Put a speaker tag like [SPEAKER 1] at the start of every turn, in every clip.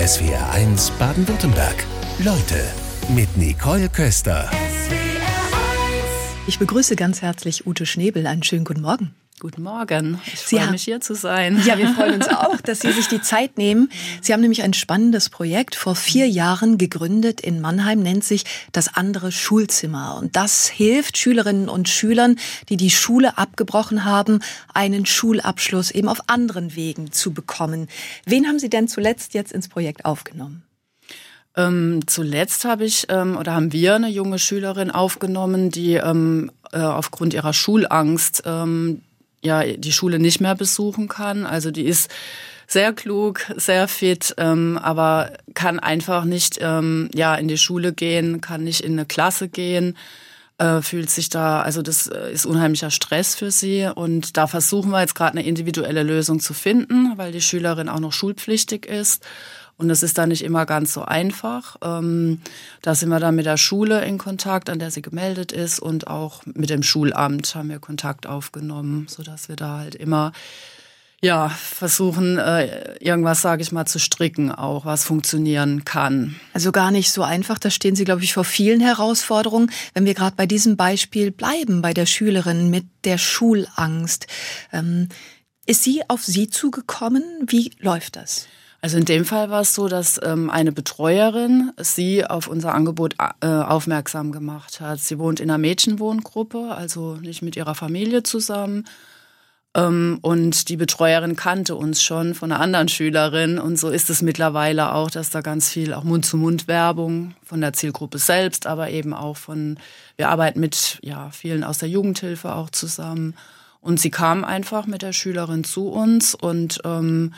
[SPEAKER 1] SWR1 Baden-Württemberg. Leute mit Nicole Köster.
[SPEAKER 2] Ich begrüße ganz herzlich Ute Schnebel. Einen schönen guten Morgen.
[SPEAKER 3] Guten Morgen. Ich Sie freue haben, mich hier zu sein.
[SPEAKER 2] Ja, wir freuen uns auch, dass Sie sich die Zeit nehmen. Sie haben nämlich ein spannendes Projekt vor vier Jahren gegründet in Mannheim, nennt sich das andere Schulzimmer. Und das hilft Schülerinnen und Schülern, die die Schule abgebrochen haben, einen Schulabschluss eben auf anderen Wegen zu bekommen. Wen haben Sie denn zuletzt jetzt ins Projekt aufgenommen?
[SPEAKER 3] Ähm, zuletzt habe ich ähm, oder haben wir eine junge Schülerin aufgenommen, die ähm, äh, aufgrund ihrer Schulangst ähm, ja die Schule nicht mehr besuchen kann. Also die ist sehr klug, sehr fit, ähm, aber kann einfach nicht ähm, ja in die Schule gehen, kann nicht in eine Klasse gehen, äh, fühlt sich da, also das äh, ist unheimlicher Stress für sie und da versuchen wir jetzt gerade eine individuelle Lösung zu finden, weil die Schülerin auch noch schulpflichtig ist und das ist dann nicht immer ganz so einfach. Ähm, da sind wir dann mit der Schule in Kontakt, an der sie gemeldet ist und auch mit dem Schulamt haben wir Kontakt aufgenommen, sodass wir da halt immer ja, versuchen, äh, irgendwas, sage ich mal, zu stricken, auch was funktionieren kann.
[SPEAKER 2] Also gar nicht so einfach. Da stehen Sie, glaube ich, vor vielen Herausforderungen. Wenn wir gerade bei diesem Beispiel bleiben, bei der Schülerin mit der Schulangst. Ähm, ist sie auf Sie zugekommen? Wie läuft das?
[SPEAKER 3] Also in dem Fall war es so, dass ähm, eine Betreuerin sie auf unser Angebot äh, aufmerksam gemacht hat. Sie wohnt in einer Mädchenwohngruppe, also nicht mit ihrer Familie zusammen. Ähm, und die Betreuerin kannte uns schon von einer anderen Schülerin. Und so ist es mittlerweile auch, dass da ganz viel auch Mund-zu-Mund-Werbung von der Zielgruppe selbst, aber eben auch von, wir arbeiten mit ja, vielen aus der Jugendhilfe auch zusammen. Und sie kam einfach mit der Schülerin zu uns und ähm,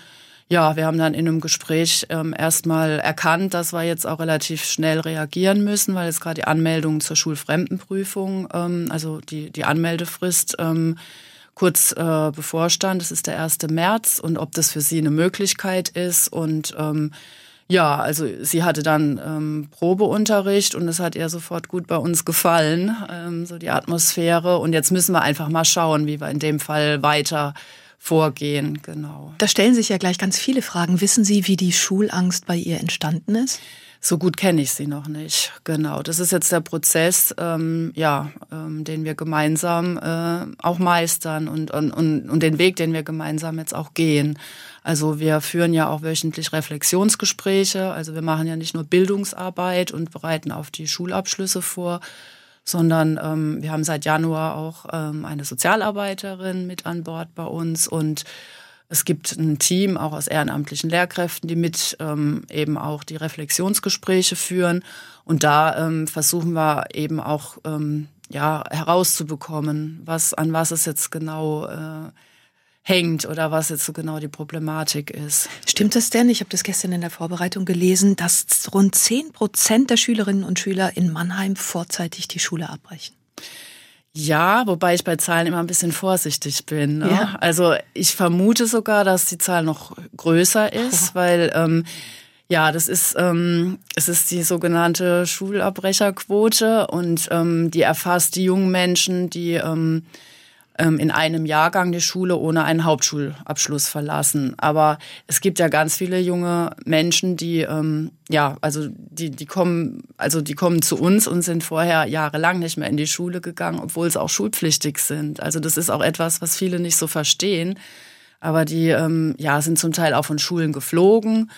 [SPEAKER 3] ja, wir haben dann in einem Gespräch ähm, erstmal erkannt, dass wir jetzt auch relativ schnell reagieren müssen, weil jetzt gerade die Anmeldung zur Schulfremdenprüfung, ähm, also die, die Anmeldefrist ähm, kurz äh, bevorstand. Das ist der 1. März und ob das für sie eine Möglichkeit ist. Und ähm, ja, also sie hatte dann ähm, Probeunterricht und es hat ihr sofort gut bei uns gefallen, ähm, so die Atmosphäre. Und jetzt müssen wir einfach mal schauen, wie wir in dem Fall weiter vorgehen, genau.
[SPEAKER 2] Da stellen sich ja gleich ganz viele Fragen. Wissen Sie, wie die Schulangst bei ihr entstanden ist?
[SPEAKER 3] So gut kenne ich sie noch nicht. Genau, das ist jetzt der Prozess, ähm, ja, ähm, den wir gemeinsam äh, auch meistern und, und, und, und den Weg, den wir gemeinsam jetzt auch gehen. Also wir führen ja auch wöchentlich Reflexionsgespräche. Also wir machen ja nicht nur Bildungsarbeit und bereiten auf die Schulabschlüsse vor, sondern ähm, wir haben seit Januar auch ähm, eine Sozialarbeiterin mit an Bord bei uns und es gibt ein Team auch aus ehrenamtlichen Lehrkräften, die mit ähm, eben auch die Reflexionsgespräche führen. Und da ähm, versuchen wir eben auch ähm, ja, herauszubekommen, was, an was es jetzt genau äh, hängt oder was jetzt so genau die Problematik ist.
[SPEAKER 2] Stimmt das denn? Ich habe das gestern in der Vorbereitung gelesen, dass rund 10 Prozent der Schülerinnen und Schüler in Mannheim vorzeitig die Schule abbrechen.
[SPEAKER 3] Ja, wobei ich bei Zahlen immer ein bisschen vorsichtig bin. Ne? Ja. Also ich vermute sogar, dass die Zahl noch größer ist, oh. weil ähm, ja, das ist ähm, es ist die sogenannte Schulabbrecherquote und ähm, die erfasst die jungen Menschen, die ähm, in einem Jahrgang die Schule ohne einen Hauptschulabschluss verlassen. Aber es gibt ja ganz viele junge Menschen, die ähm, ja, also die die kommen, also die kommen zu uns und sind vorher jahrelang nicht mehr in die Schule gegangen, obwohl sie auch schulpflichtig sind. Also das ist auch etwas, was viele nicht so verstehen. Aber die ähm, ja sind zum Teil auch von Schulen geflogen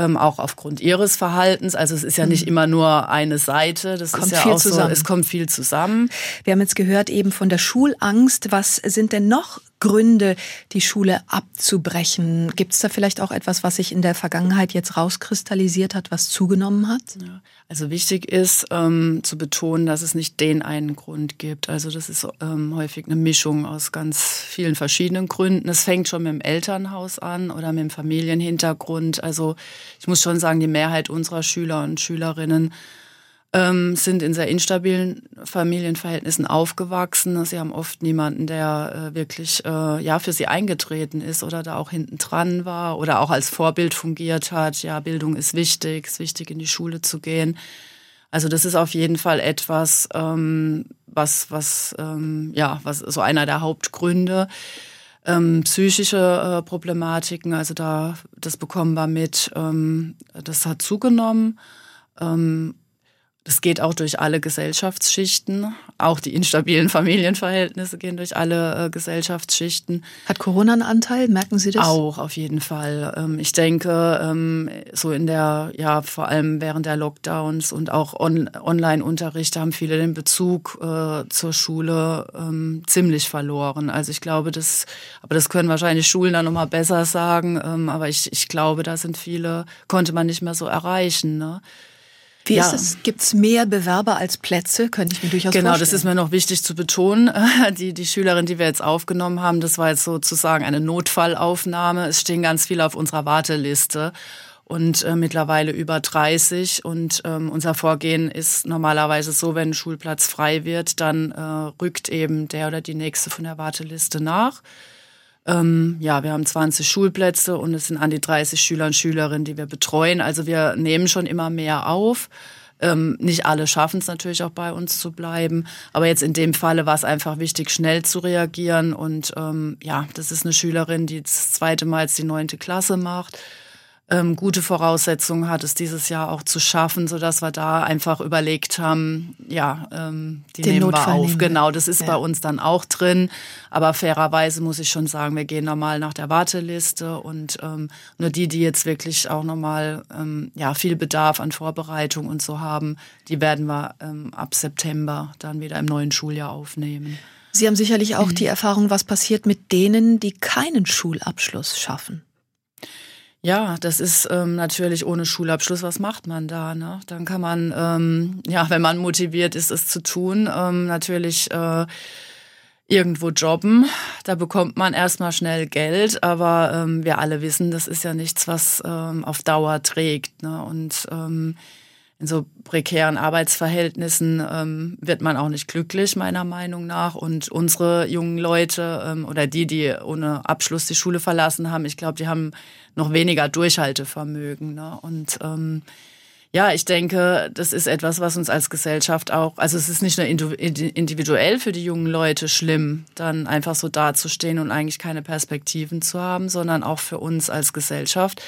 [SPEAKER 3] ähm, auch aufgrund ihres Verhaltens. Also es ist ja nicht mhm. immer nur eine Seite, das kommt ist ja viel auch zusammen. so, es kommt viel zusammen.
[SPEAKER 2] Wir haben jetzt gehört eben von der Schulangst. Was sind denn noch Gründe, die Schule abzubrechen? Gibt es da vielleicht auch etwas, was sich in der Vergangenheit jetzt rauskristallisiert hat, was zugenommen hat?
[SPEAKER 3] Also wichtig ist ähm, zu betonen, dass es nicht den einen Grund gibt. Also das ist ähm, häufig eine Mischung aus ganz vielen verschiedenen Gründen. Es fängt schon mit dem Elternhaus an oder mit dem Familienhintergrund. Also ich muss schon sagen, die Mehrheit unserer Schüler und Schülerinnen ähm, sind in sehr instabilen Familienverhältnissen aufgewachsen. Sie haben oft niemanden, der äh, wirklich äh, ja für sie eingetreten ist oder da auch hinten dran war oder auch als Vorbild fungiert hat. Ja, Bildung ist wichtig, ist wichtig in die Schule zu gehen. Also das ist auf jeden Fall etwas, ähm, was was ähm, ja was so einer der Hauptgründe. Ähm, psychische äh, Problematiken, also da, das bekommen wir mit, ähm, das hat zugenommen. Ähm, das geht auch durch alle Gesellschaftsschichten. Auch die instabilen Familienverhältnisse gehen durch alle äh, Gesellschaftsschichten.
[SPEAKER 2] Hat Corona einen Anteil? Merken Sie das?
[SPEAKER 3] Auch, auf jeden Fall. Ähm, ich denke, ähm, so in der, ja, vor allem während der Lockdowns und auch on Online-Unterricht haben viele den Bezug äh, zur Schule ähm, ziemlich verloren. Also ich glaube, das, aber das können wahrscheinlich Schulen dann nochmal besser sagen. Ähm, aber ich, ich glaube, da sind viele, konnte man nicht mehr so erreichen. Ne?
[SPEAKER 2] Wie ja. ist es? Gibt es mehr Bewerber als Plätze? Könnte ich mir durchaus
[SPEAKER 3] genau,
[SPEAKER 2] vorstellen.
[SPEAKER 3] Genau, das ist mir noch wichtig zu betonen. Die, die Schülerin, die wir jetzt aufgenommen haben, das war jetzt sozusagen eine Notfallaufnahme. Es stehen ganz viele auf unserer Warteliste und äh, mittlerweile über 30. Und ähm, unser Vorgehen ist normalerweise so, wenn ein Schulplatz frei wird, dann äh, rückt eben der oder die nächste von der Warteliste nach. Ähm, ja, wir haben 20 Schulplätze und es sind an die 30 Schüler und Schülerinnen, die wir betreuen. Also wir nehmen schon immer mehr auf. Ähm, nicht alle schaffen es natürlich auch bei uns zu bleiben. Aber jetzt in dem Falle war es einfach wichtig, schnell zu reagieren. Und ähm, ja, das ist eine Schülerin, die das zweite Mal jetzt die neunte Klasse macht ähm, gute Voraussetzungen hat, es dieses Jahr auch zu schaffen, so dass wir da einfach überlegt haben, ja, ähm, die Den nehmen Notfall wir auf. Nehmen. Genau, das ist ja. bei uns dann auch drin. Aber fairerweise muss ich schon sagen, wir gehen normal nach der Warteliste und ähm, nur die, die jetzt wirklich auch nochmal ähm, ja, viel Bedarf an Vorbereitung und so haben, die werden wir ähm, ab September dann wieder im neuen Schuljahr aufnehmen.
[SPEAKER 2] Sie haben sicherlich auch mhm. die Erfahrung, was passiert mit denen, die keinen Schulabschluss schaffen.
[SPEAKER 3] Ja, das ist ähm, natürlich ohne Schulabschluss, was macht man da? Ne? Dann kann man, ähm, ja, wenn man motiviert ist, es zu tun, ähm, natürlich äh, irgendwo jobben. Da bekommt man erstmal schnell Geld, aber ähm, wir alle wissen, das ist ja nichts, was ähm, auf Dauer trägt. Ne? Und ähm, in so prekären Arbeitsverhältnissen ähm, wird man auch nicht glücklich, meiner Meinung nach. Und unsere jungen Leute ähm, oder die, die ohne Abschluss die Schule verlassen haben, ich glaube, die haben noch weniger Durchhaltevermögen. Ne? Und ähm, ja, ich denke, das ist etwas, was uns als Gesellschaft auch, also es ist nicht nur individuell für die jungen Leute schlimm, dann einfach so dazustehen und eigentlich keine Perspektiven zu haben, sondern auch für uns als Gesellschaft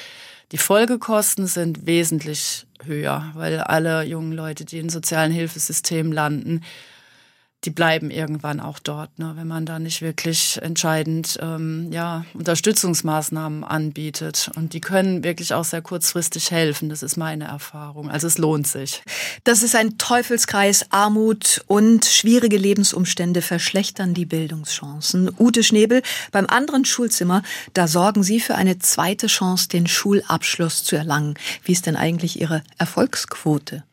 [SPEAKER 3] die Folgekosten sind wesentlich höher, weil alle jungen Leute, die in sozialen Hilfesystemen landen, die bleiben irgendwann auch dort, ne, wenn man da nicht wirklich entscheidend ähm, ja, Unterstützungsmaßnahmen anbietet. Und die können wirklich auch sehr kurzfristig helfen. Das ist meine Erfahrung. Also es lohnt sich.
[SPEAKER 2] Das ist ein Teufelskreis. Armut und schwierige Lebensumstände verschlechtern die Bildungschancen. Ute Schnebel, beim anderen Schulzimmer, da sorgen Sie für eine zweite Chance, den Schulabschluss zu erlangen. Wie ist denn eigentlich Ihre Erfolgsquote?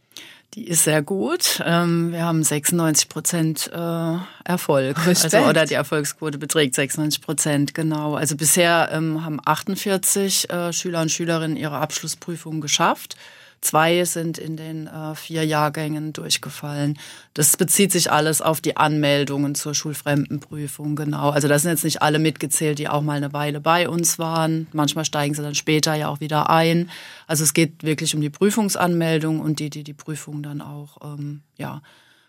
[SPEAKER 3] Die ist sehr gut. Ähm, wir haben 96 Prozent äh, Erfolg. Respekt. Also, oder die Erfolgsquote beträgt 96 Prozent, genau. Also bisher ähm, haben 48 äh, Schüler und Schülerinnen ihre Abschlussprüfung geschafft. Zwei sind in den äh, vier Jahrgängen durchgefallen. Das bezieht sich alles auf die Anmeldungen zur Schulfremdenprüfung, genau. Also da sind jetzt nicht alle mitgezählt, die auch mal eine Weile bei uns waren. Manchmal steigen sie dann später ja auch wieder ein. Also es geht wirklich um die Prüfungsanmeldung und die, die die Prüfung dann auch, ähm, ja,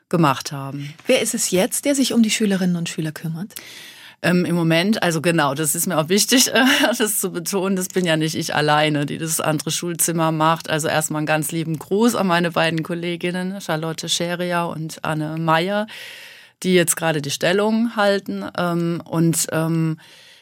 [SPEAKER 3] gemacht haben.
[SPEAKER 2] Wer ist es jetzt, der sich um die Schülerinnen und Schüler kümmert?
[SPEAKER 3] Ähm, Im Moment, also genau, das ist mir auch wichtig, äh, das zu betonen. Das bin ja nicht ich alleine, die das andere Schulzimmer macht. Also erstmal einen ganz lieben Gruß an meine beiden Kolleginnen, Charlotte Scheria und Anne Meyer, die jetzt gerade die Stellung halten. Ähm, und ähm,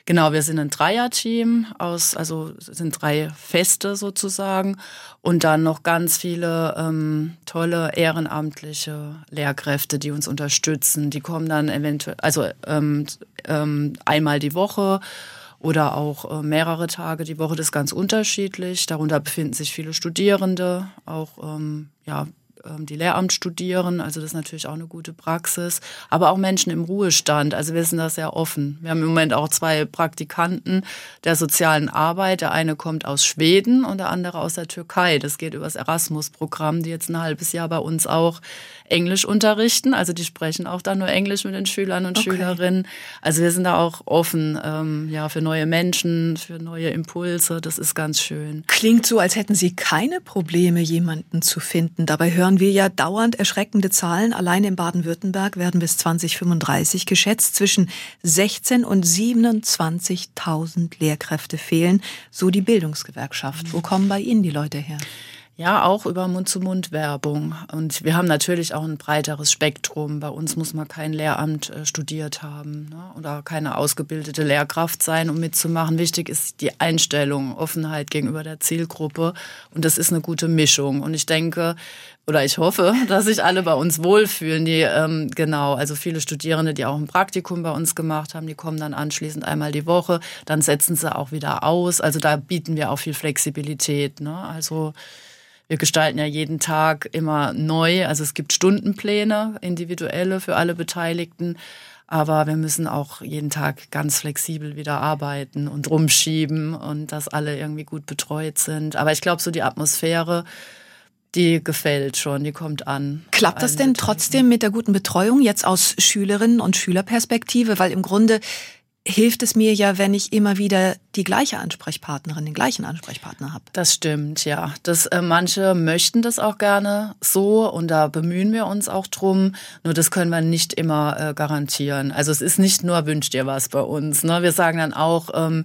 [SPEAKER 3] Genau, wir sind ein Dreierteam aus, also sind drei Feste sozusagen und dann noch ganz viele ähm, tolle ehrenamtliche Lehrkräfte, die uns unterstützen. Die kommen dann eventuell, also ähm, ähm, einmal die Woche oder auch äh, mehrere Tage die Woche. Das ist ganz unterschiedlich. Darunter befinden sich viele Studierende, auch ähm, ja, die Lehramt studieren. Also das ist natürlich auch eine gute Praxis. Aber auch Menschen im Ruhestand. Also wir sind da sehr offen. Wir haben im Moment auch zwei Praktikanten der sozialen Arbeit. Der eine kommt aus Schweden und der andere aus der Türkei. Das geht über das Erasmus-Programm, die jetzt ein halbes Jahr bei uns auch Englisch unterrichten. Also die sprechen auch dann nur Englisch mit den Schülern und okay. Schülerinnen. Also wir sind da auch offen ähm, ja, für neue Menschen, für neue Impulse. Das ist ganz schön.
[SPEAKER 2] Klingt so, als hätten Sie keine Probleme, jemanden zu finden. Dabei hören hören wir ja dauernd erschreckende Zahlen. Allein in Baden-Württemberg werden bis 2035 geschätzt zwischen 16 und 27.000 Lehrkräfte fehlen, so die Bildungsgewerkschaft. Wo kommen bei Ihnen die Leute her?
[SPEAKER 3] Ja, auch über Mund-zu-Mund-Werbung. Und wir haben natürlich auch ein breiteres Spektrum. Bei uns muss man kein Lehramt äh, studiert haben ne? oder keine ausgebildete Lehrkraft sein, um mitzumachen. Wichtig ist die Einstellung, Offenheit gegenüber der Zielgruppe. Und das ist eine gute Mischung. Und ich denke, oder ich hoffe, dass sich alle bei uns wohlfühlen. Die ähm, genau, also viele Studierende, die auch ein Praktikum bei uns gemacht haben, die kommen dann anschließend einmal die Woche, dann setzen sie auch wieder aus. Also da bieten wir auch viel Flexibilität. Ne? Also wir gestalten ja jeden Tag immer neu. Also es gibt Stundenpläne, individuelle für alle Beteiligten. Aber wir müssen auch jeden Tag ganz flexibel wieder arbeiten und rumschieben und dass alle irgendwie gut betreut sind. Aber ich glaube, so die Atmosphäre, die gefällt schon, die kommt an.
[SPEAKER 2] Klappt das denn trotzdem mit der guten Betreuung jetzt aus Schülerinnen und Schülerperspektive? Weil im Grunde hilft es mir ja, wenn ich immer wieder die gleiche Ansprechpartnerin, den gleichen Ansprechpartner habe.
[SPEAKER 3] Das stimmt, ja. Das, äh, manche möchten das auch gerne so und da bemühen wir uns auch drum. Nur das können wir nicht immer äh, garantieren. Also es ist nicht nur wünscht ihr was bei uns. Ne? Wir sagen dann auch, ähm,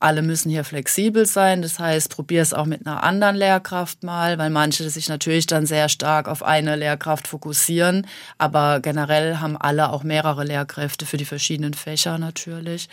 [SPEAKER 3] alle müssen hier flexibel sein. Das heißt, probier es auch mit einer anderen Lehrkraft mal, weil manche sich natürlich dann sehr stark auf eine Lehrkraft fokussieren. Aber generell haben alle auch mehrere Lehrkräfte für die verschiedenen Fächer natürlich.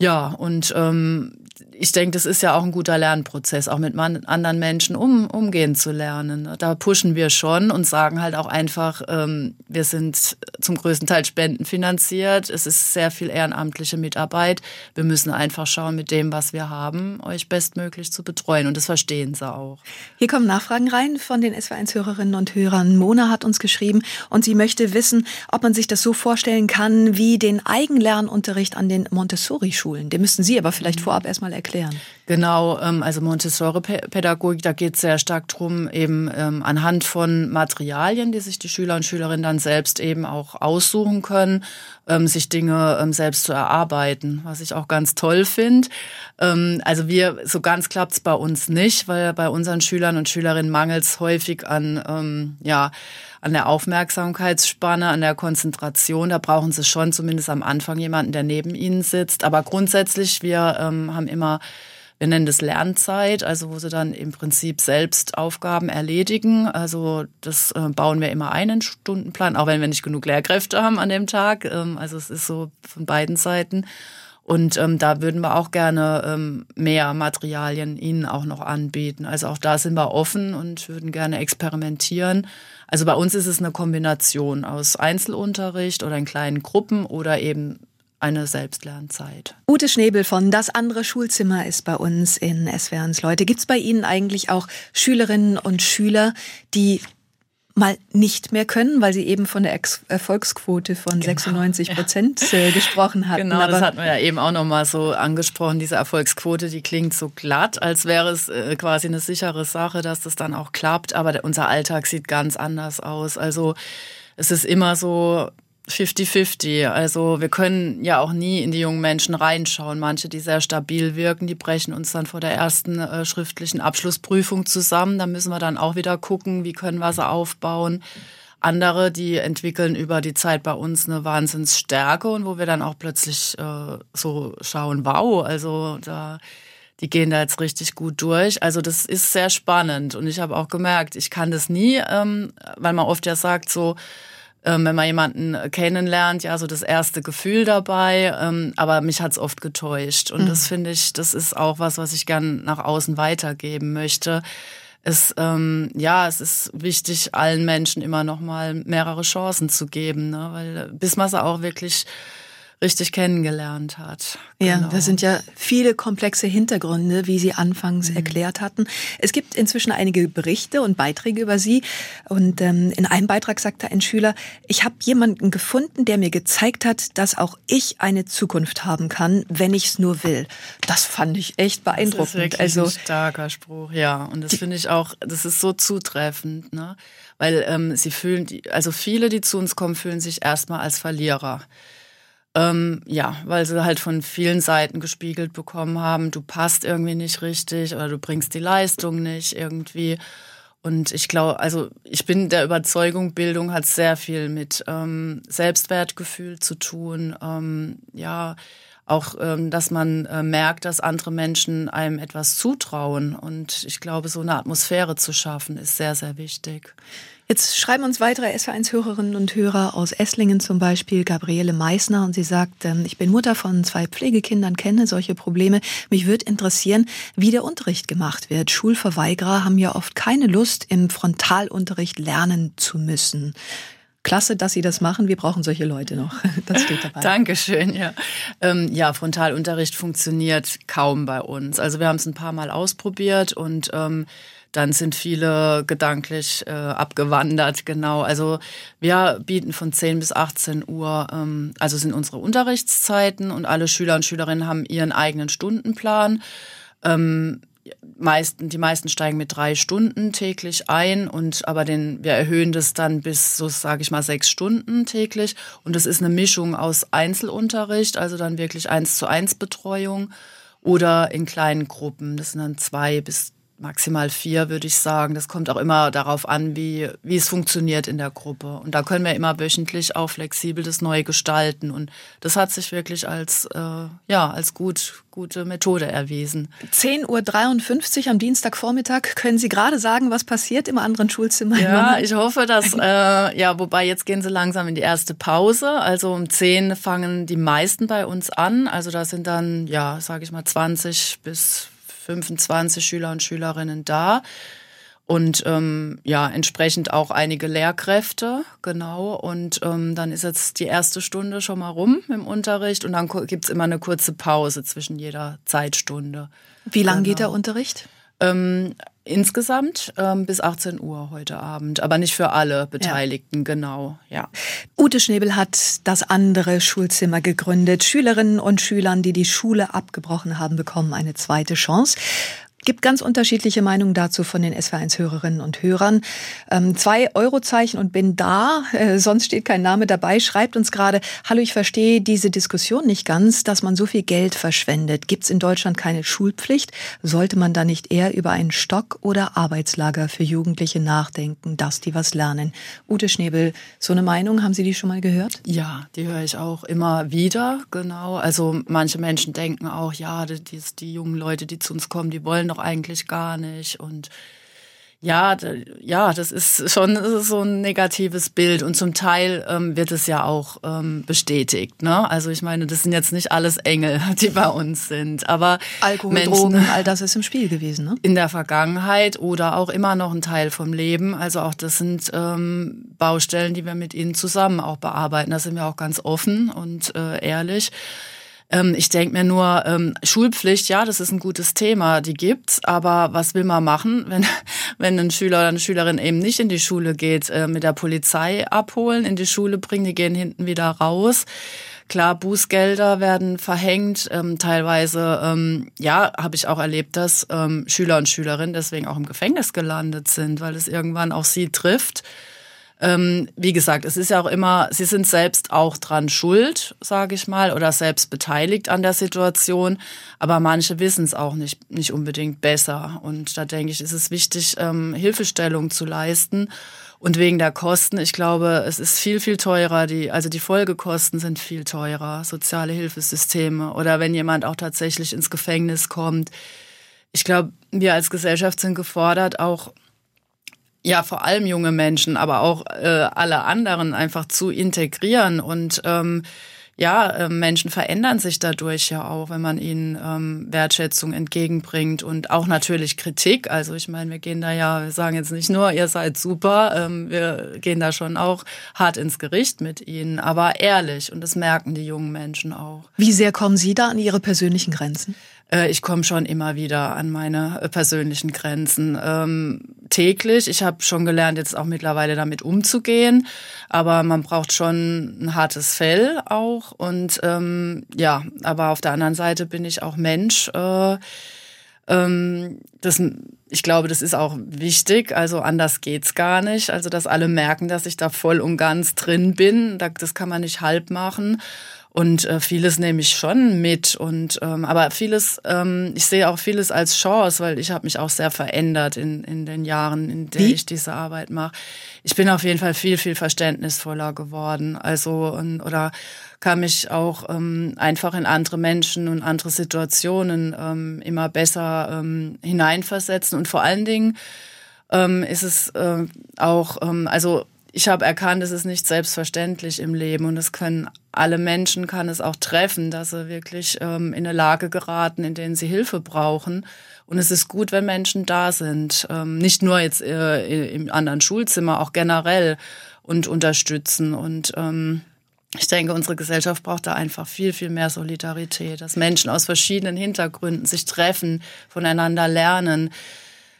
[SPEAKER 3] Ja, und ähm, ich denke, das ist ja auch ein guter Lernprozess, auch mit anderen Menschen um, umgehen zu lernen. Da pushen wir schon und sagen halt auch einfach, ähm, wir sind zum größten Teil spendenfinanziert. Es ist sehr viel ehrenamtliche Mitarbeit. Wir müssen einfach schauen, mit dem, was wir haben, euch bestmöglich zu betreuen. Und das verstehen sie auch.
[SPEAKER 2] Hier kommen Nachfragen rein von den SW1-Hörerinnen und Hörern. Mona hat uns geschrieben und sie möchte wissen, ob man sich das so vorstellen kann wie den Eigenlernunterricht an den Montessori-Schulen. Schulen. Den müssten Sie aber vielleicht vorab erstmal erklären.
[SPEAKER 3] Genau, ähm, also Montessori-Pädagogik, da geht es sehr stark drum, eben ähm, anhand von Materialien, die sich die Schüler und Schülerinnen dann selbst eben auch aussuchen können, ähm, sich Dinge selbst zu erarbeiten, was ich auch ganz toll finde. Also wir, so ganz klappt es bei uns nicht, weil bei unseren Schülern und Schülerinnen mangelt es häufig an, ja, an der Aufmerksamkeitsspanne, an der Konzentration. Da brauchen sie schon zumindest am Anfang jemanden, der neben ihnen sitzt. Aber grundsätzlich, wir ähm, haben immer wir nennen das Lernzeit, also wo sie dann im Prinzip selbst Aufgaben erledigen. Also das äh, bauen wir immer einen Stundenplan, auch wenn wir nicht genug Lehrkräfte haben an dem Tag. Ähm, also es ist so von beiden Seiten. Und ähm, da würden wir auch gerne ähm, mehr Materialien Ihnen auch noch anbieten. Also auch da sind wir offen und würden gerne experimentieren. Also bei uns ist es eine Kombination aus Einzelunterricht oder in kleinen Gruppen oder eben eine Selbstlernzeit.
[SPEAKER 2] Ute Schnebel von Das andere Schulzimmer ist bei uns in SWRs Leute. Gibt es bei Ihnen eigentlich auch Schülerinnen und Schüler, die mal nicht mehr können, weil Sie eben von der Ex Erfolgsquote von genau, 96 Prozent ja. Äh, gesprochen hatten.
[SPEAKER 3] Genau, das hatten wir ja eben auch nochmal so angesprochen. Diese Erfolgsquote, die klingt so glatt, als wäre es äh, quasi eine sichere Sache, dass das dann auch klappt. Aber unser Alltag sieht ganz anders aus. Also es ist immer so, 50-50. Also wir können ja auch nie in die jungen Menschen reinschauen. Manche, die sehr stabil wirken, die brechen uns dann vor der ersten äh, schriftlichen Abschlussprüfung zusammen. Da müssen wir dann auch wieder gucken, wie können wir sie aufbauen. Andere, die entwickeln über die Zeit bei uns eine Wahnsinnsstärke und wo wir dann auch plötzlich äh, so schauen, wow, also da die gehen da jetzt richtig gut durch. Also das ist sehr spannend und ich habe auch gemerkt, ich kann das nie, ähm, weil man oft ja sagt so, ähm, wenn man jemanden kennenlernt, ja, so das erste Gefühl dabei. Ähm, aber mich hat's oft getäuscht. Und mhm. das finde ich, das ist auch was, was ich gern nach außen weitergeben möchte. Es, ähm, ja, es ist wichtig, allen Menschen immer noch mal mehrere Chancen zu geben, ne? weil bis man sie auch wirklich richtig kennengelernt hat.
[SPEAKER 2] Ja, genau. das sind ja viele komplexe Hintergründe, wie Sie anfangs mhm. erklärt hatten. Es gibt inzwischen einige Berichte und Beiträge über Sie. Und ähm, in einem Beitrag sagte ein Schüler, ich habe jemanden gefunden, der mir gezeigt hat, dass auch ich eine Zukunft haben kann, wenn ich es nur will. Das fand ich echt beeindruckend. Das ist
[SPEAKER 3] wirklich also ein starker Spruch, ja. Und das finde ich auch, das ist so zutreffend, ne? Weil ähm, sie fühlen, also viele, die zu uns kommen, fühlen sich erstmal als Verlierer. Ähm, ja, weil sie halt von vielen Seiten gespiegelt bekommen haben, du passt irgendwie nicht richtig oder du bringst die Leistung nicht irgendwie. Und ich glaube, also ich bin der Überzeugung, Bildung hat sehr viel mit ähm, Selbstwertgefühl zu tun. Ähm, ja, auch, ähm, dass man äh, merkt, dass andere Menschen einem etwas zutrauen. Und ich glaube, so eine Atmosphäre zu schaffen, ist sehr, sehr wichtig.
[SPEAKER 2] Jetzt schreiben uns weitere SW1-Hörerinnen und Hörer aus Esslingen zum Beispiel, Gabriele Meissner, und sie sagt, ähm, ich bin Mutter von zwei Pflegekindern, kenne solche Probleme. Mich würde interessieren, wie der Unterricht gemacht wird. Schulverweigerer haben ja oft keine Lust, im Frontalunterricht lernen zu müssen. Klasse, dass Sie das machen. Wir brauchen solche Leute noch. Das steht dabei.
[SPEAKER 3] Dankeschön, ja. Ähm, ja, Frontalunterricht funktioniert kaum bei uns. Also wir haben es ein paar Mal ausprobiert und ähm, dann sind viele gedanklich äh, abgewandert, genau. Also wir bieten von 10 bis 18 Uhr, ähm, also sind unsere Unterrichtszeiten und alle Schüler und Schülerinnen haben ihren eigenen Stundenplan. Ähm, meisten, die meisten steigen mit drei Stunden täglich ein und aber den, wir erhöhen das dann bis, so sage ich mal, sechs Stunden täglich. Und das ist eine Mischung aus Einzelunterricht, also dann wirklich eins zu eins Betreuung oder in kleinen Gruppen. Das sind dann zwei bis maximal vier, würde ich sagen. Das kommt auch immer darauf an, wie, wie es funktioniert in der Gruppe. Und da können wir immer wöchentlich auch flexibel das neu gestalten. Und das hat sich wirklich als, äh, ja, als gut, gute Methode erwiesen.
[SPEAKER 2] 10.53 Uhr am Dienstagvormittag. Können Sie gerade sagen, was passiert im anderen Schulzimmer?
[SPEAKER 3] Ja, ich hoffe, dass, äh, ja, wobei jetzt gehen Sie langsam in die erste Pause. Also um 10 fangen die meisten bei uns an. Also da sind dann, ja, sage ich mal, 20 bis 25 Schüler und Schülerinnen da. Und ähm, ja, entsprechend auch einige Lehrkräfte, genau. Und ähm, dann ist jetzt die erste Stunde schon mal rum im Unterricht und dann gibt's immer eine kurze Pause zwischen jeder Zeitstunde.
[SPEAKER 2] Wie lang genau. geht der Unterricht?
[SPEAKER 3] Ähm, insgesamt ähm, bis 18 Uhr heute Abend, aber nicht für alle Beteiligten, ja. genau, ja.
[SPEAKER 2] Ute Schnebel hat das andere Schulzimmer gegründet. Schülerinnen und Schülern, die die Schule abgebrochen haben, bekommen eine zweite Chance gibt ganz unterschiedliche Meinungen dazu von den SW1-Hörerinnen und Hörern. Ähm, zwei Eurozeichen und bin da, äh, sonst steht kein Name dabei, schreibt uns gerade, hallo, ich verstehe diese Diskussion nicht ganz, dass man so viel Geld verschwendet. Gibt es in Deutschland keine Schulpflicht? Sollte man da nicht eher über einen Stock- oder Arbeitslager für Jugendliche nachdenken, dass die was lernen? Ute Schnebel, so eine Meinung, haben Sie die schon mal gehört?
[SPEAKER 3] Ja, die höre ich auch immer wieder, genau. Also manche Menschen denken auch, ja, die, die jungen Leute, die zu uns kommen, die wollen doch eigentlich gar nicht und ja, ja, das ist schon so ein negatives Bild und zum Teil ähm, wird es ja auch ähm, bestätigt. Ne? Also ich meine, das sind jetzt nicht alles Engel, die bei uns sind, aber
[SPEAKER 2] Alkohol, Menschen, Drogen, all das ist im Spiel gewesen. Ne?
[SPEAKER 3] In der Vergangenheit oder auch immer noch ein Teil vom Leben. Also auch das sind ähm, Baustellen, die wir mit ihnen zusammen auch bearbeiten. Da sind wir auch ganz offen und äh, ehrlich. Ähm, ich denke mir nur, ähm, Schulpflicht, ja, das ist ein gutes Thema, die gibt's, aber was will man machen, wenn, wenn ein Schüler oder eine Schülerin eben nicht in die Schule geht, äh, mit der Polizei abholen, in die Schule bringen, die gehen hinten wieder raus. Klar, Bußgelder werden verhängt. Ähm, teilweise, ähm, ja, habe ich auch erlebt, dass ähm, Schüler und Schülerinnen deswegen auch im Gefängnis gelandet sind, weil es irgendwann auch sie trifft. Ähm, wie gesagt, es ist ja auch immer, sie sind selbst auch dran schuld, sage ich mal, oder selbst beteiligt an der Situation. Aber manche wissen es auch nicht, nicht unbedingt besser. Und da denke ich, ist es wichtig, ähm, Hilfestellung zu leisten. Und wegen der Kosten, ich glaube, es ist viel, viel teurer. Die, also die Folgekosten sind viel teurer. Soziale Hilfesysteme oder wenn jemand auch tatsächlich ins Gefängnis kommt. Ich glaube, wir als Gesellschaft sind gefordert, auch ja vor allem junge Menschen, aber auch äh, alle anderen einfach zu integrieren und ähm, ja, äh, Menschen verändern sich dadurch ja auch, wenn man ihnen ähm, Wertschätzung entgegenbringt und auch natürlich Kritik. Also ich meine, wir gehen da ja, wir sagen jetzt nicht nur, ihr seid super, ähm, wir gehen da schon auch hart ins Gericht mit ihnen, aber ehrlich und das merken die jungen Menschen auch.
[SPEAKER 2] Wie sehr kommen Sie da an Ihre persönlichen Grenzen?
[SPEAKER 3] Äh, ich komme schon immer wieder an meine äh, persönlichen Grenzen ähm, täglich. Ich habe schon gelernt, jetzt auch mittlerweile damit umzugehen, aber man braucht schon ein hartes Fell auch. Und ähm, ja, aber auf der anderen Seite bin ich auch Mensch. Äh, ähm, das, ich glaube, das ist auch wichtig. Also anders geht's gar nicht. Also dass alle merken, dass ich da voll und ganz drin bin. Das kann man nicht halb machen. Und äh, vieles nehme ich schon mit. Und ähm, aber vieles, ähm, ich sehe auch vieles als Chance, weil ich habe mich auch sehr verändert in, in den Jahren, in denen ich diese Arbeit mache. Ich bin auf jeden Fall viel, viel verständnisvoller geworden. Also und, oder kann mich auch ähm, einfach in andere Menschen und andere Situationen ähm, immer besser ähm, hineinversetzen. Und vor allen Dingen ähm, ist es äh, auch, ähm, also ich habe erkannt, es ist nicht selbstverständlich im Leben und es können alle Menschen kann es auch treffen, dass sie wirklich ähm, in eine Lage geraten, in denen sie Hilfe brauchen. Und es ist gut, wenn Menschen da sind, ähm, nicht nur jetzt äh, im anderen Schulzimmer, auch generell und unterstützen. Und ähm, ich denke, unsere Gesellschaft braucht da einfach viel, viel mehr Solidarität, dass Menschen aus verschiedenen Hintergründen sich treffen, voneinander lernen.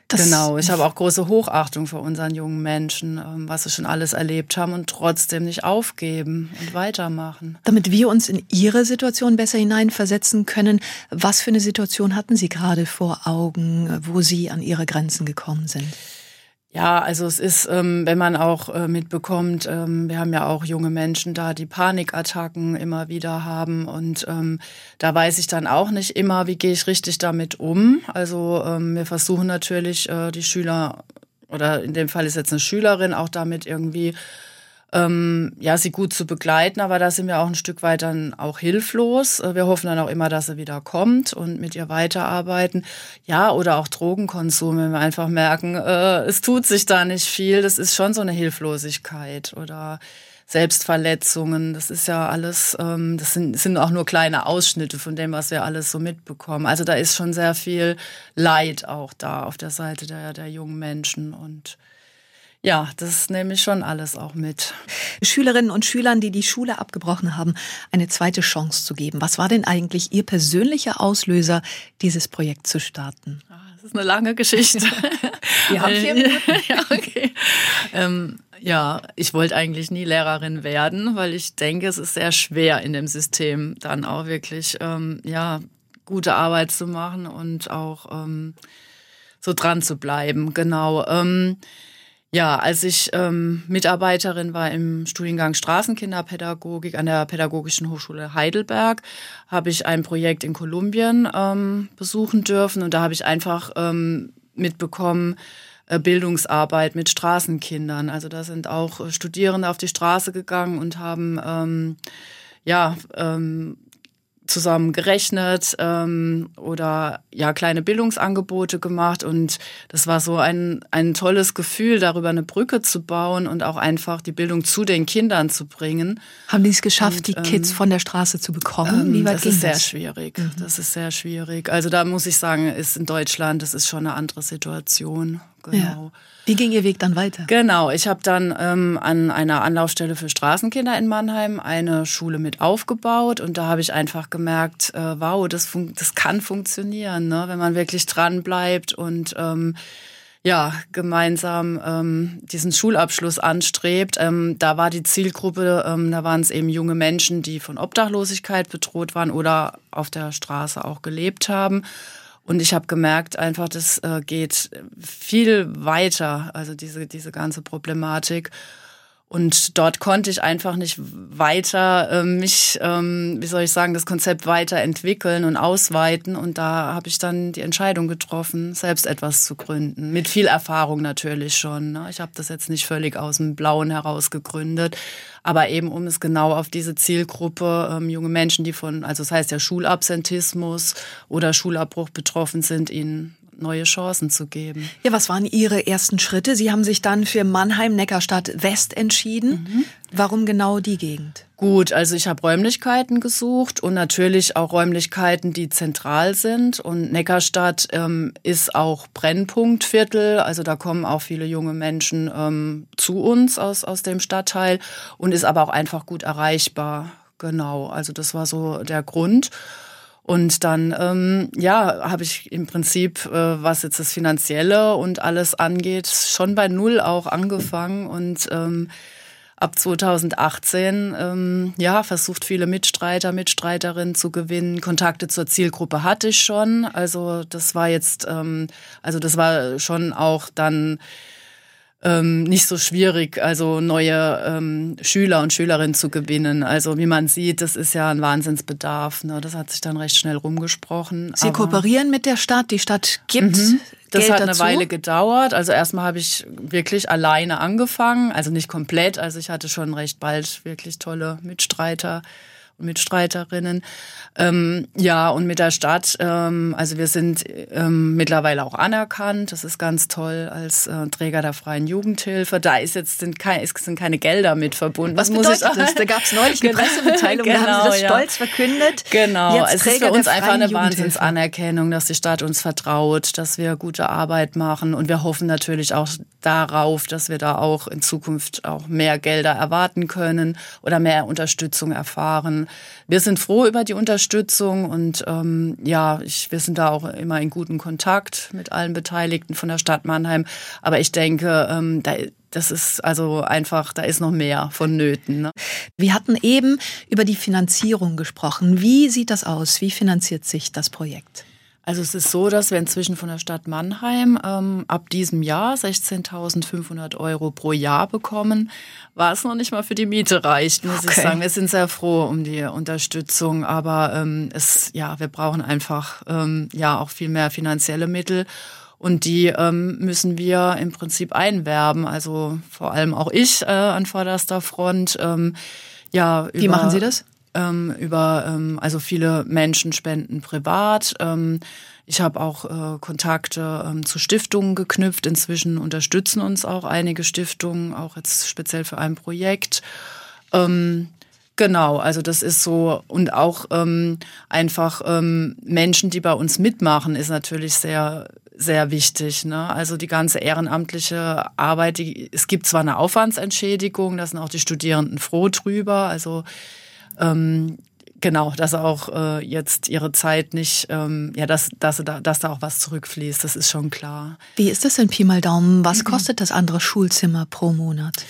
[SPEAKER 3] Das genau, ich habe auch große Hochachtung für unseren jungen Menschen, ähm, was sie schon alles erlebt haben und trotzdem nicht aufgeben und weitermachen.
[SPEAKER 2] Damit wir uns in Ihre Situation besser hineinversetzen können, was für eine Situation hatten Sie gerade vor Augen, wo Sie an Ihre Grenzen gekommen sind?
[SPEAKER 3] Ja, also es ist, ähm, wenn man auch äh, mitbekommt, ähm, wir haben ja auch junge Menschen da, die Panikattacken immer wieder haben und ähm, da weiß ich dann auch nicht immer, wie gehe ich richtig damit um. Also ähm, wir versuchen natürlich äh, die Schüler oder in dem Fall ist jetzt eine Schülerin auch damit irgendwie ähm, ja, sie gut zu begleiten, aber da sind wir auch ein Stück weit dann auch hilflos. Äh, wir hoffen dann auch immer, dass sie wieder kommt und mit ihr weiterarbeiten. Ja, oder auch Drogenkonsum, wenn wir einfach merken, äh, es tut sich da nicht viel. Das ist schon so eine Hilflosigkeit oder Selbstverletzungen. Das ist ja alles, ähm, das sind, sind auch nur kleine Ausschnitte von dem, was wir alles so mitbekommen. Also da ist schon sehr viel Leid auch da auf der Seite der, der jungen Menschen und ja, das nehme ich schon alles auch mit.
[SPEAKER 2] Schülerinnen und Schülern, die die Schule abgebrochen haben, eine zweite Chance zu geben. Was war denn eigentlich Ihr persönlicher Auslöser, dieses Projekt zu starten?
[SPEAKER 3] Ah, das ist eine lange Geschichte.
[SPEAKER 2] Wir haben vier Minuten.
[SPEAKER 3] ja, okay. Ähm, ja, ich wollte eigentlich nie Lehrerin werden, weil ich denke, es ist sehr schwer in dem System dann auch wirklich ähm, ja gute Arbeit zu machen und auch ähm, so dran zu bleiben. Genau. Ähm, ja, als ich ähm, Mitarbeiterin war im Studiengang Straßenkinderpädagogik an der Pädagogischen Hochschule Heidelberg, habe ich ein Projekt in Kolumbien ähm, besuchen dürfen und da habe ich einfach ähm, mitbekommen, äh, Bildungsarbeit mit Straßenkindern. Also da sind auch Studierende auf die Straße gegangen und haben ähm, ja ähm, zusammen gerechnet ähm, oder ja kleine Bildungsangebote gemacht und das war so ein ein tolles Gefühl darüber eine Brücke zu bauen und auch einfach die Bildung zu den Kindern zu bringen.
[SPEAKER 2] Haben die es geschafft, und, die Kids ähm, von der Straße zu bekommen?
[SPEAKER 3] Wie weit das ist sehr das? schwierig. Mhm. Das ist sehr schwierig. Also da muss ich sagen, ist in Deutschland das ist schon eine andere Situation.
[SPEAKER 2] Genau. Ja. Wie ging Ihr Weg dann weiter?
[SPEAKER 3] Genau, ich habe dann ähm, an einer Anlaufstelle für Straßenkinder in Mannheim eine Schule mit aufgebaut und da habe ich einfach gemerkt, äh, wow, das, das kann funktionieren, ne? wenn man wirklich dran bleibt und ähm, ja, gemeinsam ähm, diesen Schulabschluss anstrebt. Ähm, da war die Zielgruppe, ähm, da waren es eben junge Menschen, die von Obdachlosigkeit bedroht waren oder auf der Straße auch gelebt haben. Und ich habe gemerkt, einfach, das äh, geht viel weiter, also diese, diese ganze Problematik. Und dort konnte ich einfach nicht weiter äh, mich, ähm, wie soll ich sagen, das Konzept weiterentwickeln und ausweiten. Und da habe ich dann die Entscheidung getroffen, selbst etwas zu gründen. Mit viel Erfahrung natürlich schon. Ne? Ich habe das jetzt nicht völlig aus dem Blauen heraus gegründet, aber eben um es genau auf diese Zielgruppe ähm, junge Menschen, die von, also das heißt ja Schulabsentismus oder Schulabbruch betroffen sind, ihnen neue Chancen zu geben.
[SPEAKER 2] Ja, was waren Ihre ersten Schritte? Sie haben sich dann für Mannheim-Neckarstadt West entschieden. Mhm. Warum genau die Gegend?
[SPEAKER 3] Gut, also ich habe Räumlichkeiten gesucht und natürlich auch Räumlichkeiten, die zentral sind. Und Neckarstadt ähm, ist auch Brennpunktviertel, also da kommen auch viele junge Menschen ähm, zu uns aus, aus dem Stadtteil und ist aber auch einfach gut erreichbar. Genau, also das war so der Grund. Und dann, ähm, ja, habe ich im Prinzip, äh, was jetzt das Finanzielle und alles angeht, schon bei Null auch angefangen und ähm, ab 2018 ähm, ja versucht viele Mitstreiter, Mitstreiterinnen zu gewinnen. Kontakte zur Zielgruppe hatte ich schon. Also das war jetzt, ähm, also das war schon auch dann ähm, nicht so schwierig, also neue ähm, Schüler und Schülerinnen zu gewinnen. Also wie man sieht, das ist ja ein Wahnsinnsbedarf. Ne? Das hat sich dann recht schnell rumgesprochen.
[SPEAKER 2] Sie kooperieren mit der Stadt. Die Stadt gibt mhm.
[SPEAKER 3] Das
[SPEAKER 2] Geld
[SPEAKER 3] hat eine
[SPEAKER 2] dazu?
[SPEAKER 3] Weile gedauert. Also erstmal habe ich wirklich alleine angefangen, also nicht komplett. Also ich hatte schon recht bald wirklich tolle Mitstreiter Mitstreiterinnen. Ähm, ja, und mit der Stadt, ähm, also wir sind ähm, mittlerweile auch anerkannt. Das ist ganz toll als äh, Träger der freien Jugendhilfe. Da ist jetzt sind, kein, sind keine Gelder mit verbunden.
[SPEAKER 2] Was bedeutet das? Da gab es neulich eine Pressemitteilung, genau, da haben Sie das
[SPEAKER 3] ja.
[SPEAKER 2] stolz verkündet.
[SPEAKER 3] Genau,
[SPEAKER 2] Jetzt
[SPEAKER 3] es ist
[SPEAKER 2] Träger
[SPEAKER 3] für uns einfach eine. Wahnsinnsanerkennung, dass die Stadt uns vertraut, dass wir gute Arbeit machen und wir hoffen natürlich auch darauf, dass wir da auch in Zukunft auch mehr Gelder erwarten können oder mehr Unterstützung erfahren. Wir sind froh über die Unterstützung und ähm, ja, ich, wir sind da auch immer in guten Kontakt mit allen Beteiligten von der Stadt Mannheim. Aber ich denke, ähm, da, das ist also einfach, da ist noch mehr vonnöten. Ne?
[SPEAKER 2] Wir hatten eben über die Finanzierung gesprochen. Wie sieht das aus? Wie finanziert sich das Projekt?
[SPEAKER 3] Also es ist so, dass wir inzwischen von der Stadt Mannheim ähm, ab diesem Jahr 16.500 Euro pro Jahr bekommen, was noch nicht mal für die Miete reicht, muss
[SPEAKER 2] Okay.
[SPEAKER 3] ich sagen. Wir sind sehr froh um die Unterstützung, aber ähm, es, ja, wir brauchen einfach ähm, ja auch viel mehr finanzielle Mittel. Und die ähm, müssen wir im Prinzip einwerben. Also vor allem auch ich äh, an vorderster Front. Ähm, ja,
[SPEAKER 2] Wie machen Sie das?
[SPEAKER 3] Ähm, über, ähm, also viele Menschen spenden privat. Ähm, ich habe auch äh, Kontakte ähm, zu Stiftungen geknüpft. Inzwischen unterstützen uns auch einige Stiftungen, auch jetzt speziell für ein Projekt. Ähm, Genau, also das ist so und auch ähm, einfach ähm, Menschen, die bei uns mitmachen, ist natürlich sehr sehr wichtig. Ne? Also die ganze ehrenamtliche Arbeit, die, es gibt zwar eine Aufwandsentschädigung, da sind auch die Studierenden froh drüber. Also ähm, genau, dass auch äh, jetzt ihre Zeit nicht, ähm, ja, dass, dass, da, dass da auch was zurückfließt, das ist schon klar.
[SPEAKER 2] Wie ist das denn Pi mal Daumen? Was kostet das andere Schulzimmer pro Monat?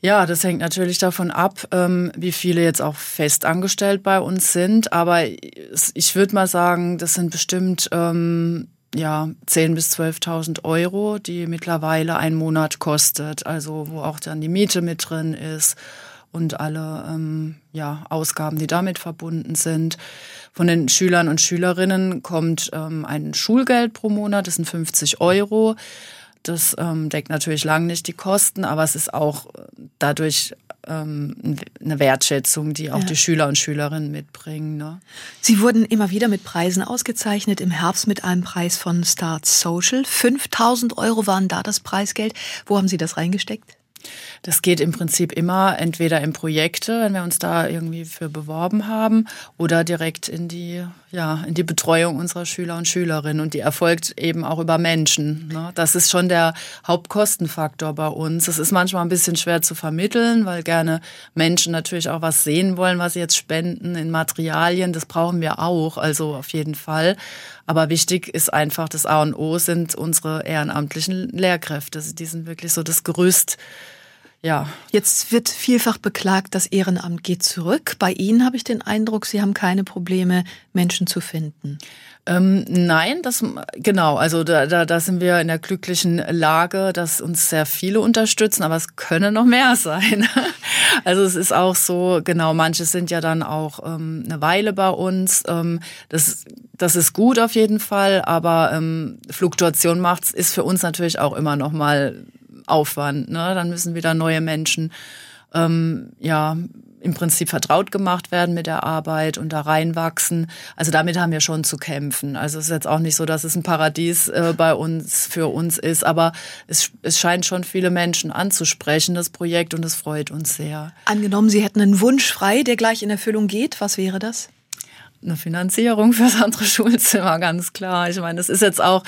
[SPEAKER 3] Ja, das hängt natürlich davon ab, ähm, wie viele jetzt auch festangestellt bei uns sind. Aber ich würde mal sagen, das sind bestimmt ähm, ja 10.000 bis 12.000 Euro, die mittlerweile ein Monat kostet. Also wo auch dann die Miete mit drin ist und alle ähm, ja, Ausgaben, die damit verbunden sind. Von den Schülern und Schülerinnen kommt ähm, ein Schulgeld pro Monat, das sind 50 Euro. Das ähm, deckt natürlich lang nicht die Kosten, aber es ist auch äh, dadurch ähm, eine Wertschätzung, die auch
[SPEAKER 2] Ja.
[SPEAKER 3] die Schüler und Schülerinnen mitbringen. Ne?
[SPEAKER 2] Sie wurden immer wieder mit Preisen ausgezeichnet. Im Herbst mit einem Preis von Start Social. 5000 Euro waren da das Preisgeld. Wo haben Sie das reingesteckt?
[SPEAKER 3] Das geht im Prinzip immer entweder in Projekte, wenn wir uns da irgendwie für beworben haben, oder direkt in die, ja, in die Betreuung unserer Schüler und Schülerinnen. Und die erfolgt eben auch über Menschen. Ne? Das ist schon der Hauptkostenfaktor bei uns. Das ist manchmal ein bisschen schwer zu vermitteln, weil gerne Menschen natürlich auch was sehen wollen, was sie jetzt spenden in Materialien. Das brauchen wir auch, also auf jeden Fall. Aber wichtig ist einfach, das A und O sind unsere ehrenamtlichen Lehrkräfte. Die sind wirklich so das Gerüst, ja,
[SPEAKER 2] Jetzt wird vielfach beklagt, das Ehrenamt geht zurück. Bei Ihnen habe ich den Eindruck, Sie haben keine Probleme, Menschen zu finden.
[SPEAKER 3] Ähm, nein, das genau. Also da, da, da sind wir in der glücklichen Lage, dass uns sehr viele unterstützen, aber es können noch mehr sein. Also es ist auch so, genau, manche sind ja dann auch ähm, eine Weile bei uns. Ähm, das, das ist gut auf jeden Fall, aber ähm, Fluktuation macht's ist für uns natürlich auch immer noch mal Aufwand. Ne? Dann müssen wieder neue Menschen ähm, ja im Prinzip vertraut gemacht werden mit der Arbeit und da reinwachsen. Also damit haben wir schon zu kämpfen. Also es ist jetzt auch nicht so, dass es ein Paradies äh, bei uns für uns ist, aber es, es scheint schon viele Menschen anzusprechen, das Projekt, und es freut uns sehr.
[SPEAKER 2] Angenommen, Sie hätten einen Wunsch frei, der gleich in Erfüllung geht. Was wäre das?
[SPEAKER 3] Eine Finanzierung fürs andere Schulzimmer, ganz klar. Ich meine, das ist jetzt auch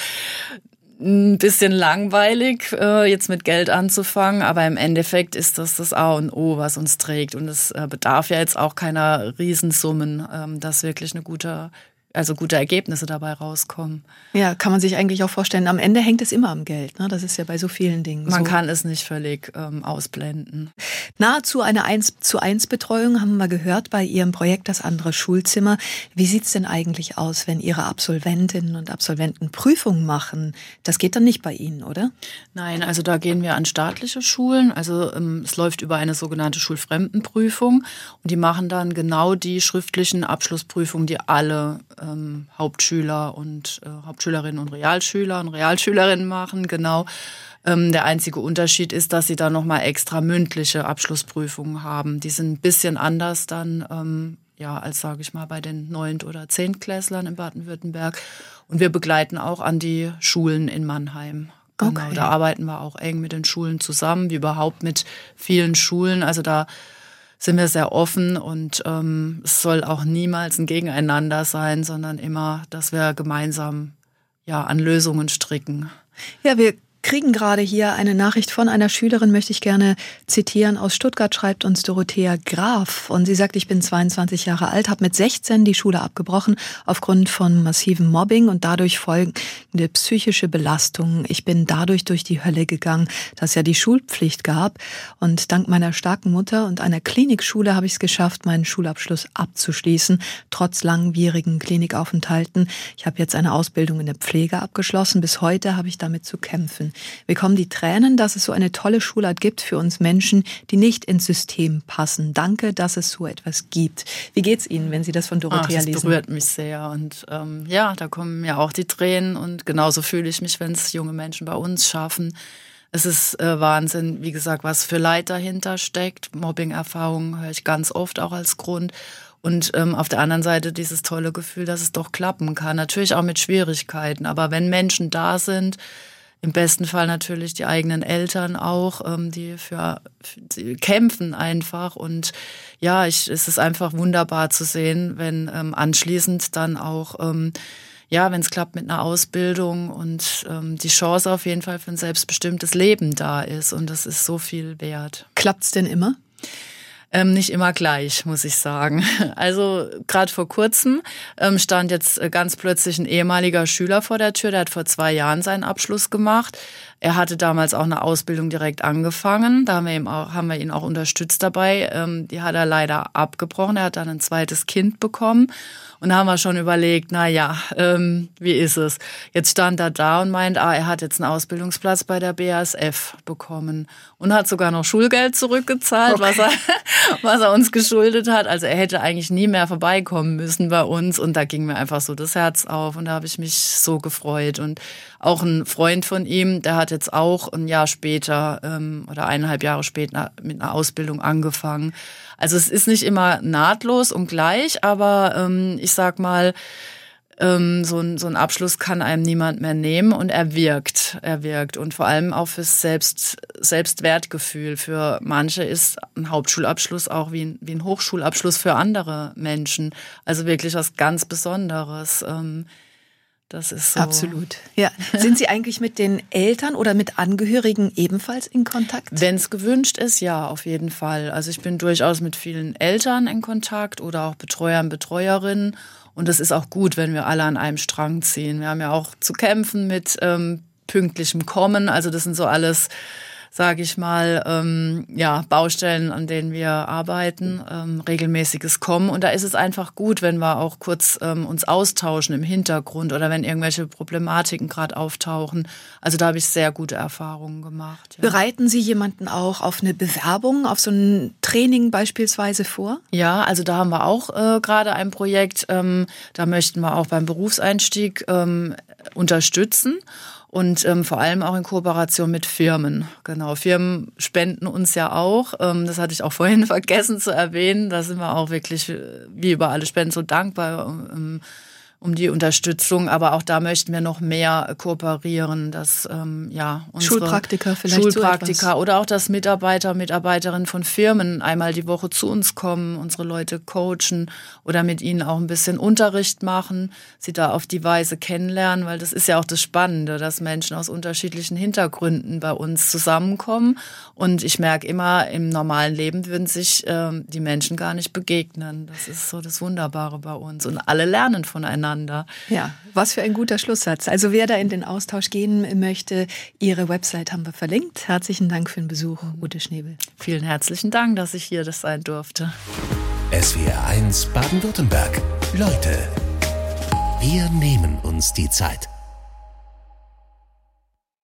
[SPEAKER 3] ein bisschen langweilig, äh, jetzt mit Geld anzufangen, aber im Endeffekt ist das das A und O, was uns trägt. Und es äh, bedarf ja jetzt auch keiner Riesensummen, ähm, dass wirklich eine gute also gute Ergebnisse dabei rauskommen.
[SPEAKER 2] Ja, kann man sich eigentlich auch vorstellen. Am Ende hängt es immer am Geld. Ne? Das ist ja bei so vielen Dingen.
[SPEAKER 3] Man
[SPEAKER 2] so.
[SPEAKER 3] kann es nicht völlig ähm, ausblenden.
[SPEAKER 2] Nahezu eine 1 zu 1 Betreuung haben wir gehört bei Ihrem Projekt Das andere Schulzimmer. Wie sieht es denn eigentlich aus, wenn Ihre Absolventinnen und Absolventen Prüfungen machen? Das geht dann nicht bei Ihnen, oder?
[SPEAKER 3] Nein, also da gehen wir an staatliche Schulen. Also ähm, es läuft über eine sogenannte Schulfremdenprüfung und die machen dann genau die schriftlichen Abschlussprüfungen, die alle ähm, Hauptschüler und äh, Hauptschülerinnen und Realschüler und Realschülerinnen machen, genau. Ähm, der einzige Unterschied ist, dass sie da nochmal extra mündliche Abschlussprüfungen haben. Die sind ein bisschen anders dann, ähm, ja, als sage ich mal bei den Neunt- oder Zehntklässlern in Baden-Württemberg. Und wir begleiten auch an die Schulen in Mannheim. Genau, okay. da arbeiten wir auch eng mit den Schulen zusammen, wie überhaupt mit vielen Schulen. Also da sind wir sehr offen und ähm, es soll auch niemals ein Gegeneinander sein, sondern immer, dass wir gemeinsam ja an Lösungen stricken.
[SPEAKER 2] Ja, wir kriegen gerade hier eine Nachricht von einer Schülerin, möchte ich gerne zitieren. Aus Stuttgart schreibt uns Dorothea Graf und sie sagt, ich bin 22 Jahre alt, habe mit 16 die Schule abgebrochen aufgrund von massivem Mobbing und dadurch folgende psychische Belastung. Ich bin dadurch durch die Hölle gegangen, dass ja die Schulpflicht gab und dank meiner starken Mutter und einer Klinikschule habe ich es geschafft, meinen Schulabschluss abzuschließen, trotz langwierigen Klinikaufenthalten. Ich habe jetzt eine Ausbildung in der Pflege abgeschlossen. Bis heute habe ich damit zu kämpfen. Wir kommen die Tränen, dass es so eine tolle Schulart gibt für uns Menschen, die nicht ins System passen. Danke, dass es so etwas gibt. Wie geht's Ihnen, wenn Sie das von Dorothea Ach, das lesen?
[SPEAKER 3] Das berührt mich sehr und ähm, ja, da kommen mir auch die Tränen und genauso fühle ich mich, wenn es junge Menschen bei uns schaffen. Es ist äh, Wahnsinn, wie gesagt, was für Leid dahinter steckt. Mobbing-Erfahrungen höre ich ganz oft auch als Grund. Und ähm, auf der anderen Seite dieses tolle Gefühl, dass es doch klappen kann. Natürlich auch mit Schwierigkeiten. Aber wenn Menschen da sind, im besten Fall natürlich die eigenen Eltern auch, ähm, die für, die kämpfen einfach. Und ja, ich, es ist einfach wunderbar zu sehen, wenn ähm, anschließend dann auch, ähm, ja, wenn es klappt mit einer Ausbildung und ähm, die Chance auf jeden Fall für ein selbstbestimmtes Leben da ist. Und das ist so viel wert.
[SPEAKER 2] Klappt's denn immer?
[SPEAKER 3] Ähm, nicht immer gleich, muss ich sagen. Also gerade vor kurzem ähm, stand jetzt äh, ganz plötzlich ein ehemaliger Schüler vor der Tür, der hat vor zwei Jahren seinen Abschluss gemacht. Er hatte damals auch eine Ausbildung direkt angefangen. Da haben wir, ihm auch, haben wir ihn auch unterstützt dabei. Ähm, die hat er leider abgebrochen. Er hat dann ein zweites Kind bekommen. Und da haben wir schon überlegt, na ja, ähm, wie ist es? Jetzt stand er da und meint, ah, er hat jetzt einen Ausbildungsplatz bei der BASF bekommen und hat sogar noch Schulgeld zurückgezahlt, okay. was, er, was er uns geschuldet hat. Also er hätte eigentlich nie mehr vorbeikommen müssen bei uns und da ging mir einfach so das Herz auf und da habe ich mich so gefreut. Und auch ein Freund von ihm, der hat jetzt auch ein Jahr später ähm, oder eineinhalb Jahre später mit einer Ausbildung angefangen. Also es ist nicht immer nahtlos und gleich, aber ähm, ich sag mal, ähm, so, ein, so ein Abschluss kann einem niemand mehr nehmen und er wirkt, er wirkt und vor allem auch fürs Selbst, Selbstwertgefühl. Für manche ist ein Hauptschulabschluss auch wie ein, wie ein Hochschulabschluss für andere Menschen. Also wirklich was ganz Besonderes. Ähm, das ist so.
[SPEAKER 2] Absolut. Ja. Sind Sie eigentlich mit den Eltern oder mit Angehörigen ebenfalls in Kontakt?
[SPEAKER 3] Wenn es gewünscht ist, ja, auf jeden Fall. Also ich bin durchaus mit vielen Eltern in Kontakt oder auch Betreuern, Betreuerinnen. Und es ist auch gut, wenn wir alle an einem Strang ziehen. Wir haben ja auch zu kämpfen mit ähm, pünktlichem Kommen. Also das sind so alles sage ich mal, ähm, ja, Baustellen, an denen wir arbeiten, ähm, regelmäßiges Kommen. Und da ist es einfach gut, wenn wir auch kurz ähm, uns austauschen im Hintergrund oder wenn irgendwelche Problematiken gerade auftauchen. Also da habe ich sehr gute Erfahrungen gemacht.
[SPEAKER 2] Ja. Bereiten Sie jemanden auch auf eine Bewerbung, auf so ein Training beispielsweise vor?
[SPEAKER 3] Ja, also da haben wir auch äh, gerade ein Projekt, ähm, da möchten wir auch beim Berufseinstieg ähm, unterstützen und ähm, vor allem auch in Kooperation mit Firmen. Genau, Firmen spenden uns ja auch. Ähm, das hatte ich auch vorhin vergessen zu erwähnen. Da sind wir auch wirklich äh, wie über alle Spenden so dankbar. Ähm, um die Unterstützung. Aber auch da möchten wir noch mehr kooperieren, dass ähm, ja
[SPEAKER 2] unsere Schulpraktiker vielleicht
[SPEAKER 3] Schulpraktiker so oder auch dass Mitarbeiter, Mitarbeiterinnen von Firmen einmal die Woche zu uns kommen, unsere Leute coachen oder mit ihnen auch ein bisschen Unterricht machen, sie da auf die Weise kennenlernen, weil das ist ja auch das Spannende, dass Menschen aus unterschiedlichen Hintergründen bei uns zusammenkommen. Und ich merke immer, im normalen Leben würden sich ähm, die Menschen gar nicht begegnen. Das ist so das Wunderbare bei uns. Und alle lernen voneinander miteinander.
[SPEAKER 2] Ja, was für ein guter Schlusssatz. Also wer da in den Austausch gehen möchte, Ihre Website haben wir verlinkt. Herzlichen Dank für den Besuch, Ute Schnebel.
[SPEAKER 3] Vielen herzlichen Dank, dass ich hier das sein durfte.
[SPEAKER 1] SWR 1 Baden-Württemberg. Leute, wir nehmen uns die Zeit.